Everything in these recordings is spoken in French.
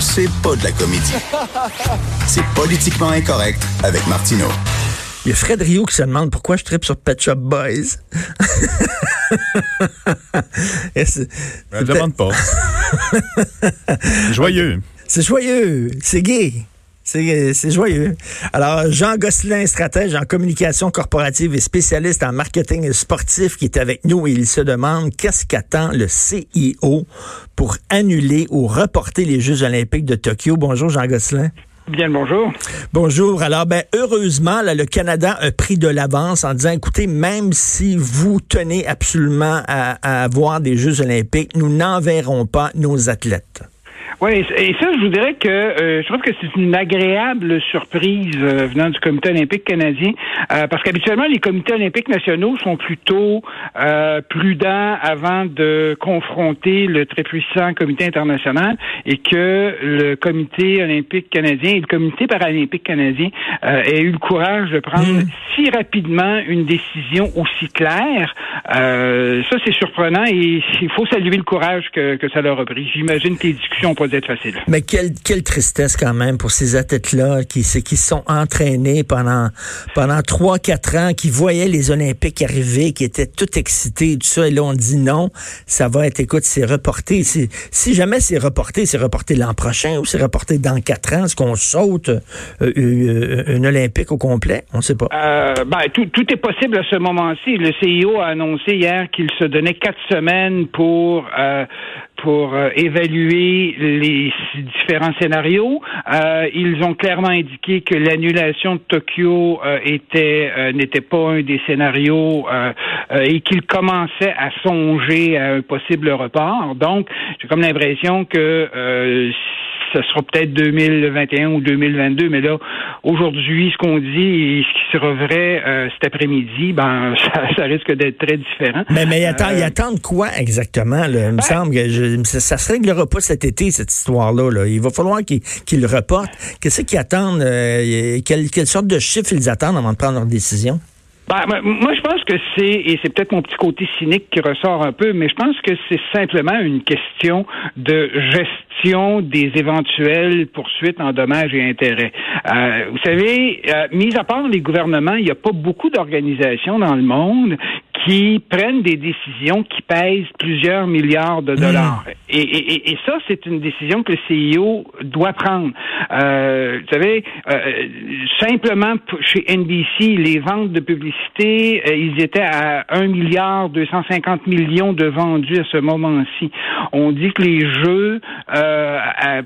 C'est pas de la comédie. C'est politiquement incorrect avec Martineau. Il y a Fred Rio qui se demande pourquoi je tripe sur Pet Shop Boys. Je ne demande pas. joyeux. C'est joyeux, c'est gay. C'est joyeux. Alors, Jean Gosselin, stratège en communication corporative et spécialiste en marketing sportif, qui est avec nous et il se demande qu'est-ce qu'attend le CIO pour annuler ou reporter les Jeux olympiques de Tokyo. Bonjour, Jean Gosselin. Bien bonjour. Bonjour. Alors, ben, heureusement, là, le Canada a pris de l'avance en disant, écoutez, même si vous tenez absolument à, à avoir des Jeux olympiques, nous n'enverrons pas nos athlètes. Oui, et ça, je vous dirais que euh, je trouve que c'est une agréable surprise euh, venant du Comité olympique canadien, euh, parce qu'habituellement, les comités olympiques nationaux sont plutôt prudents avant de confronter le très puissant Comité international, et que le Comité olympique canadien et le Comité paralympique canadien aient eu le courage de prendre mmh. si rapidement une décision aussi claire. ça, c'est surprenant, et il faut saluer le courage que, que ça leur a pris. J'imagine que les discussions facile. Mais quelle, quelle tristesse quand même pour ces athlètes-là qui, qui sont entraînés pendant, pendant 3-4 ans, qui voyaient les Olympiques arriver, qui étaient tout excités, tout ça, et là on dit non, ça va être, écoute, c'est reporté. Si jamais c'est reporté, c'est reporté l'an prochain ou c'est reporté dans 4 ans, est-ce qu'on saute euh, euh, un Olympique au complet? On ne sait pas. Euh, ben, tout, tout est possible à ce moment-ci. Le CIO a annoncé hier qu'il se donnait quatre semaines pour pour euh, évaluer les différents scénarios. Euh, ils ont clairement indiqué que l'annulation de Tokyo euh, était n'était pas un des scénarios et qu'ils commençaient à songer à un possible report. Donc, j'ai comme l'impression que ce sera peut-être 2021 ou 2022, mais là, aujourd'hui, ce qu'on dit et ce qui sera vrai euh, cet après-midi, ben, ça, risque d'être très différent. Mais, mais attends, euh, ils attendent quoi exactement? Il me ben semble que ça, ne se réglera pas cet été, cette histoire-là. Il va falloir qu'ils le reportent. Qu'est-ce qu'ils attendent? Euh, quelle, sorte de chiffres ils attendent avant de prendre leur décision? Ben, moi, je pense que c'est, et c'est peut-être mon petit côté cynique qui ressort un peu, mais je pense que c'est simplement une question de gestion des éventuelles poursuites en dommages et intérêts. Euh, vous savez, euh, mis à part les gouvernements, il n'y a pas beaucoup d'organisations dans le monde qui prennent des décisions qui pèsent plusieurs milliards de dollars. Hmm. Et, et, et, ça, c'est une décision que le CIO doit prendre. Euh, vous savez, euh, simplement chez NBC, les ventes de publicité, euh, ils étaient à 1 milliard 250 millions de vendus à ce moment-ci. On dit que les jeux, euh,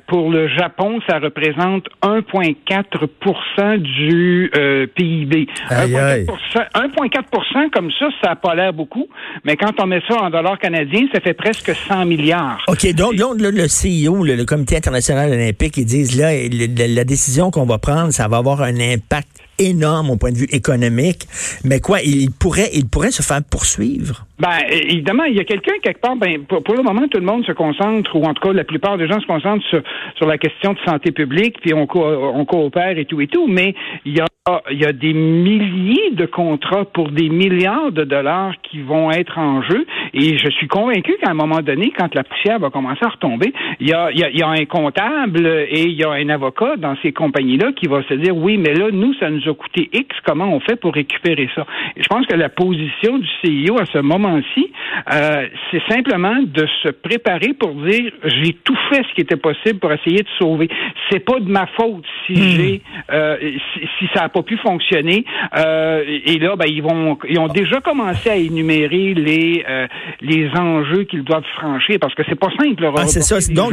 pour le Japon, ça représente 1,4% du PIB. 1,4% comme ça, ça pas l'air beaucoup, mais quand on met ça en dollars canadiens, ça fait presque 100 milliards. Donc le, le CEO, le, Comité international olympique, ils disent là, la décision qu'on va prendre, ça va avoir un impact énorme au point de vue économique. Mais quoi, il pourrait, il pourrait se faire poursuivre? Ben, évidemment, il y a quelqu'un quelque part, ben, pour, le moment, tout le monde se concentre, ou en tout cas, la plupart des gens se concentrent sur, la question de santé publique, puis on, coopère et tout et tout, mais il y a il y a des milliers de contrats pour des milliards de dollars qui vont être en jeu. Et je suis convaincu qu'à un moment donné, quand la poussière va commencer à retomber, il y a, il y a, un comptable et il y a un avocat dans ces compagnies-là qui va se dire oui, mais là, nous, ça nous a coûté X. Comment on fait pour récupérer ça? Et je pense que la position du CIO à ce moment-ci, euh, c'est simplement de se préparer pour dire j'ai tout fait ce qui était possible pour essayer de sauver. C'est pas de ma faute si hmm. j'ai euh, si, si ça pas pu fonctionner. Euh, et là, ben, ils vont, ils ont déjà commencé à énumérer les les enjeux qu'ils doivent franchir parce que c'est pas simple. Ah, c'est ça. Donc,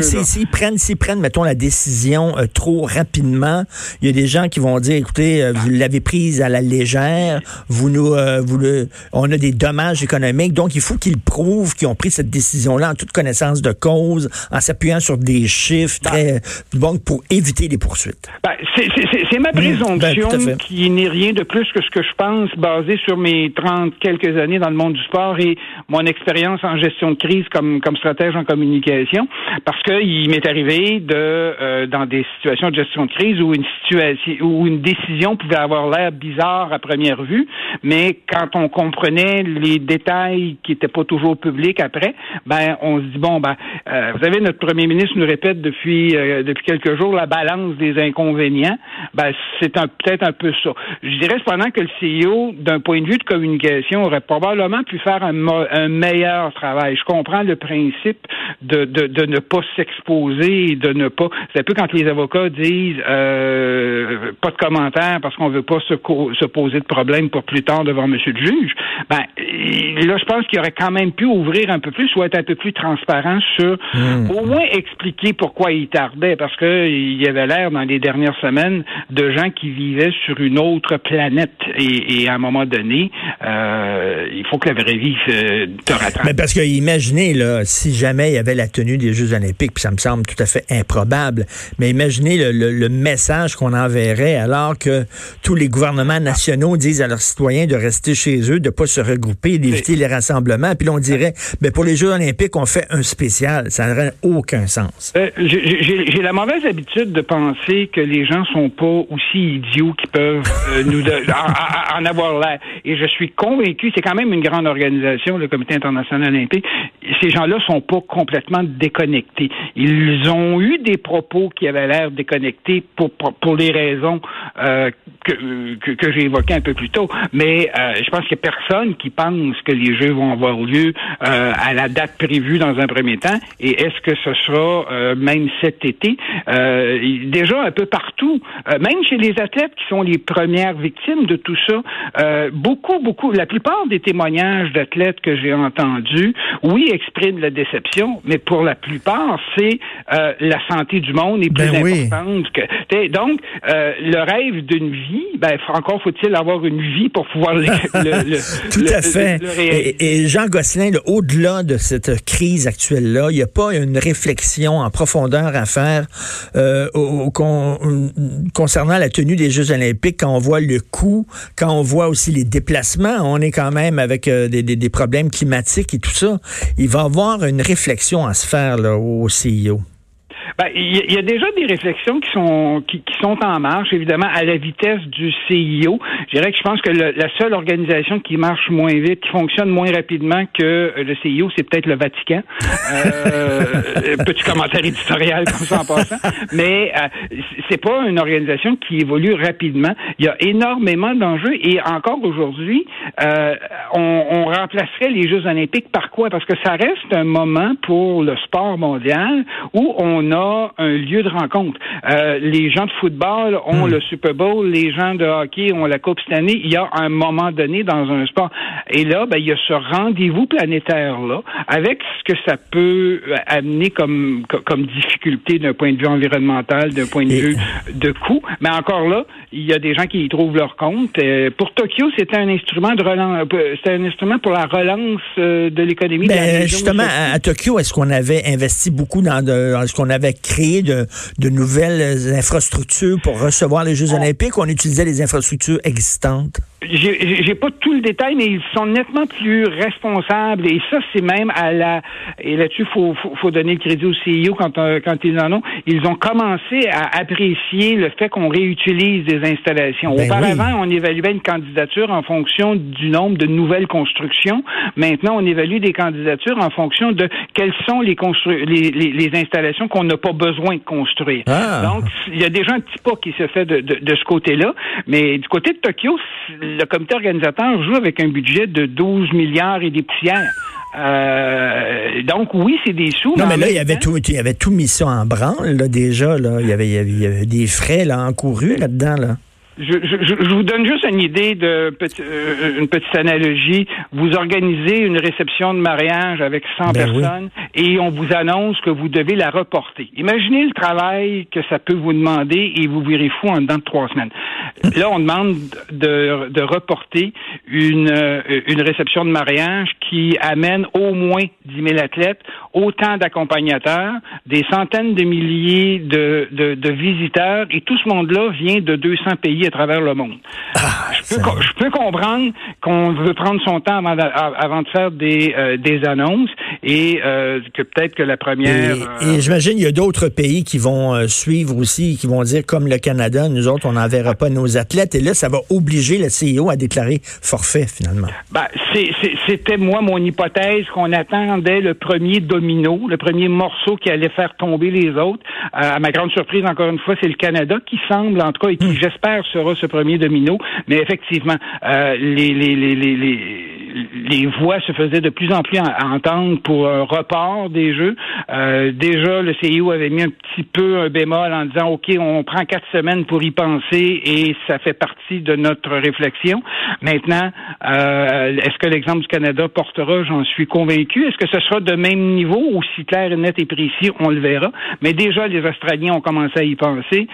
prennent, s'ils prennent, mettons, la décision trop rapidement, il y a des gens qui vont dire, écoutez, vous vous l'avez prise à la légère. Vous nous, euh, vous le, on a des dommages économiques. Donc, il faut qu'ils prouvent qu'ils ont pris cette décision-là en toute connaissance de cause, en s'appuyant sur des chiffres ben. très bon pour éviter les poursuites. Ben, c'est ma mmh. présomption ben, qui n'est rien de plus que ce que je pense, basé sur mes 30 quelques années dans le monde du sport et mon expérience en gestion de crise comme, comme stratège en communication, parce qu'il m'est arrivé de, euh, dans des situations de gestion de crise où une situation, où une décision pouvait avoir l'air bizarre à première vue, mais quand on comprenait les détails qui n'étaient pas toujours publics après, ben on se dit bon ben, euh, vous savez notre premier ministre nous répète depuis euh, depuis quelques jours la balance des inconvénients. Ben c'est peut-être un peu ça. Je dirais cependant que le CEO, d'un point de vue de communication, aurait probablement pu faire un, un meilleur travail. Je comprends le principe de, de, de ne pas s'exposer de ne pas. C'est un peu quand les avocats disent euh, pas de commentaires parce qu'on veut pas se, se, poser de problème pour plus tard devant Monsieur le juge. Ben là, je pense qu'il aurait quand même pu ouvrir un peu plus ou être un peu plus transparent sur, hmm. au moins expliquer pourquoi il tardait, parce que il y avait l'air dans les dernières semaines de gens qui vivaient sur une autre planète et, et à un moment donné, euh, il faut que la vraie vie te rattrape. Mais parce que imaginez là, si jamais il y avait la tenue des Jeux Olympiques, puis ça me semble tout à fait improbable, mais imaginez le, le, message qu'on enverrait alors que tous les gouvernements nationaux disent à leurs citoyens de rester chez eux, de pas se regrouper, d'éviter les rassemblements, puis on dirait, mais ben, pour les Jeux Olympiques, on fait un spécial, ça n'aurait aucun sens. Euh, j'ai la mauvaise habitude de penser que les gens sont pas aussi idiots qu'ils peuvent euh, nous en, en avoir l'air, et je suis convaincu, c'est quand même une grande organisation, le Comité international olympique. Ces gens-là sont pas complètement déconnectés. Ils ont eu des propos qui avaient l'air déconnectés pour, pour, les raisons euh, que, que, j'ai évoquées un peu plus tôt. Mais euh, je pense qu'il n'y a personne qui pense que les Jeux vont avoir lieu euh, à la date prévue dans un premier temps. Et est-ce que ce sera même cet été? déjà un peu partout, même chez les athlètes qui sont les premières victimes de tout ça, beaucoup, beaucoup, la plupart des témoignages d'athlètes que j'ai entendus, oui, expriment la déception, mais pour la plupart, c'est euh, la santé du monde est plus ben importante que. Donc, euh, le rêve d'une vie, ben encore faut-il avoir une vie pour pouvoir le, le, Tout à fait. et, Jean Gosselin, au-delà de cette crise actuelle-là, il n'y a pas une réflexion en profondeur à faire euh, au, concernant la tenue des Jeux Olympiques quand on voit le coût, quand on voit aussi les déplacements. On est quand même avec des, des, des problèmes climatiques et tout ça. Il va y avoir une réflexion à se faire là, au CEO. Ben, il y, a déjà des réflexions qui sont qui, sont en marche, évidemment, à la vitesse du CIO. Je dirais que je pense que la seule organisation qui marche moins vite, qui fonctionne moins rapidement que le CIO, c'est peut-être le Vatican. Euh, petit commentaire éditorial comme ça en passant. Mais euh, c'est pas une organisation qui évolue rapidement. Il y a énormément d'enjeux et encore aujourd'hui, euh, on, on remplacerait les Jeux olympiques par quoi? Parce que ça reste un moment pour le sport mondial où on a un lieu de rencontre. Euh, les gens de football ont hmm. le Super Bowl, les gens de hockey ont la Coupe cette année. Il y a un moment donné dans un sport. Et là, ben, il y a ce rendez-vous planétaire-là, avec ce que ça peut euh, amener comme, comme difficulté d'un point de vue environnemental, d'un point de vue de coût. Mais encore là, il y a des gens qui y trouvent leur compte. Euh, pour Tokyo, c'était un instrument de relance, c'était un instrument pour la relance de l'économie. Ben, justement, à, Tokyo, est-ce qu'on avait investi beaucoup dans, de, ce qu'on avait créé de, de, nouvelles infrastructures pour recevoir les Jeux olympiques ou on utilisait les infrastructures existantes? J'ai pas tout le détail, mais ils sont nettement plus responsables. Et ça, c'est même à la. Et là-dessus, faut, faut, faut, donner le crédit au CEO quand, euh, quand ils en ont. Ils ont commencé à apprécier le fait qu'on réutilise des installations. Ben Auparavant, on évaluait une candidature en fonction du nombre de nouvelles constructions. Maintenant, on évalue des candidatures en fonction de quelles sont les, les, les, les installations qu'on n'a pas besoin de construire. Ah. Donc, il y a déjà un petit pas qui se fait de, de, de ce côté-là. Mais du côté de Tokyo, le comité organisateur joue avec un budget de 12 milliards et des poussières. Euh, donc oui, c'est des sous. Non, mais, là, il y avait tout, il y avait tout mis ça en branle là, déjà. Là. Il, y avait, il, y avait, des frais là, encourus là-dedans. Là. Je, je, vous donne juste une idée de euh, une petite analogie. Vous organisez une réception de mariage avec 100 ben personnes et on vous annonce que vous devez la reporter. Imaginez le travail que ça peut vous demander et vous virez fou en dedans de trois semaines. Là, on demande de, de reporter une, euh, une réception de mariage qui amène au moins 10 000 athlètes, autant d'accompagnateurs, des centaines de milliers de, de, de visiteurs et tout ce monde-là vient de 200 pays à travers le monde. Ah, je, peux, je, peux, comprendre qu'on veut prendre son temps avant de, avant de faire des, euh, des annonces et euh, que peut-être que la première... Et, euh, j'imagine il y a d'autres pays qui vont suivre aussi, qui vont dire comme le Canada, nous autres, on n'enverra pas nos athlètes et là, ça va obliger le CEO à déclarer forfait finalement. Ben, C'était moi mon hypothèse qu'on attendait le premier domino, le premier morceau qui allait faire tomber les autres. à ma grande surprise, encore une fois, c'est le Canada qui semble, en tout cas, et qui, hmm. j'espère, sera ce premier domino. Mais effectivement, euh, les, les, les, les, les voix se faisaient de plus en plus entendre pour un report des jeux. Euh, déjà, le CIO avait mis un petit peu un bémol en disant, OK, on prend quatre semaines pour y penser et ça fait partie de notre réflexion. Maintenant, euh, est-ce que l'exemple du Canada portera? J'en suis convaincu. Est-ce que ce sera de même niveau, aussi clair, net et précis? On le verra. Mais déjà, les Australiens ont commencé à y penser.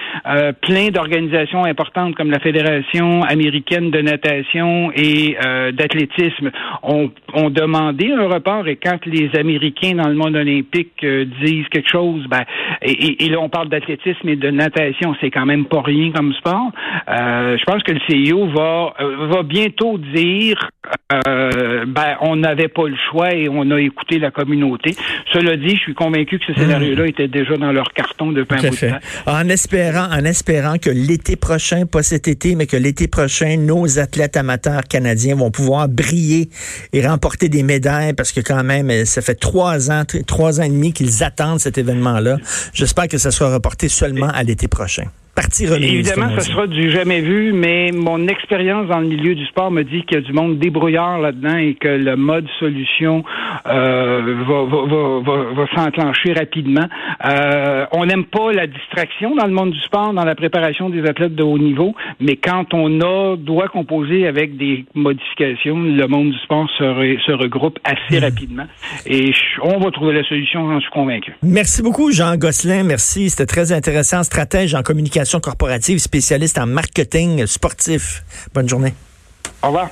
Plein d'organisations importantes comme la Fédération américaine de natation et euh, d'athlétisme ont, ont, demandé un report. Et quand les Américains dans le monde olympique euh, disent quelque chose, ben, et, et, là on parle d'athlétisme et de natation, c'est quand même pas rien comme sport. je pense que le CIO va va bientôt dire ben on n'avait pas le choix et on a écouté la communauté. Cela dit, je suis convaincu que ce scénario-là était déjà dans leur carton depuis un bout de temps. En espérant, en espérant que l'été prochain, pas cet été, mais que l'été prochain, nos athlètes amateurs canadiens vont pouvoir briller et remporter des médailles parce que quand même, ça fait trois ans, trois ans et demi qu'ils attendent cet événement-là. J'espère que ça sera reporté seulement à l'été prochain. Partie remise. Évidemment, ce sera du jamais vu, mais mon expérience dans le milieu du sport me dit qu'il y a du monde débrouillard là-dedans et que le mode solution euh, va, va, va, va s'enclencher rapidement. Euh, on n'aime pas la distraction dans le monde du sport, dans la préparation des athlètes de haut niveau, mais quand on a doit composer avec des modifications, le monde du sport se, se regroupe assez hmm. rapidement et on va trouver la solution, j'en suis convaincu. Merci beaucoup, Jean Gosselin. Merci, c'était très intéressant. Stratège en corporative, spécialiste en marketing sportif. Bonne journée. Au revoir.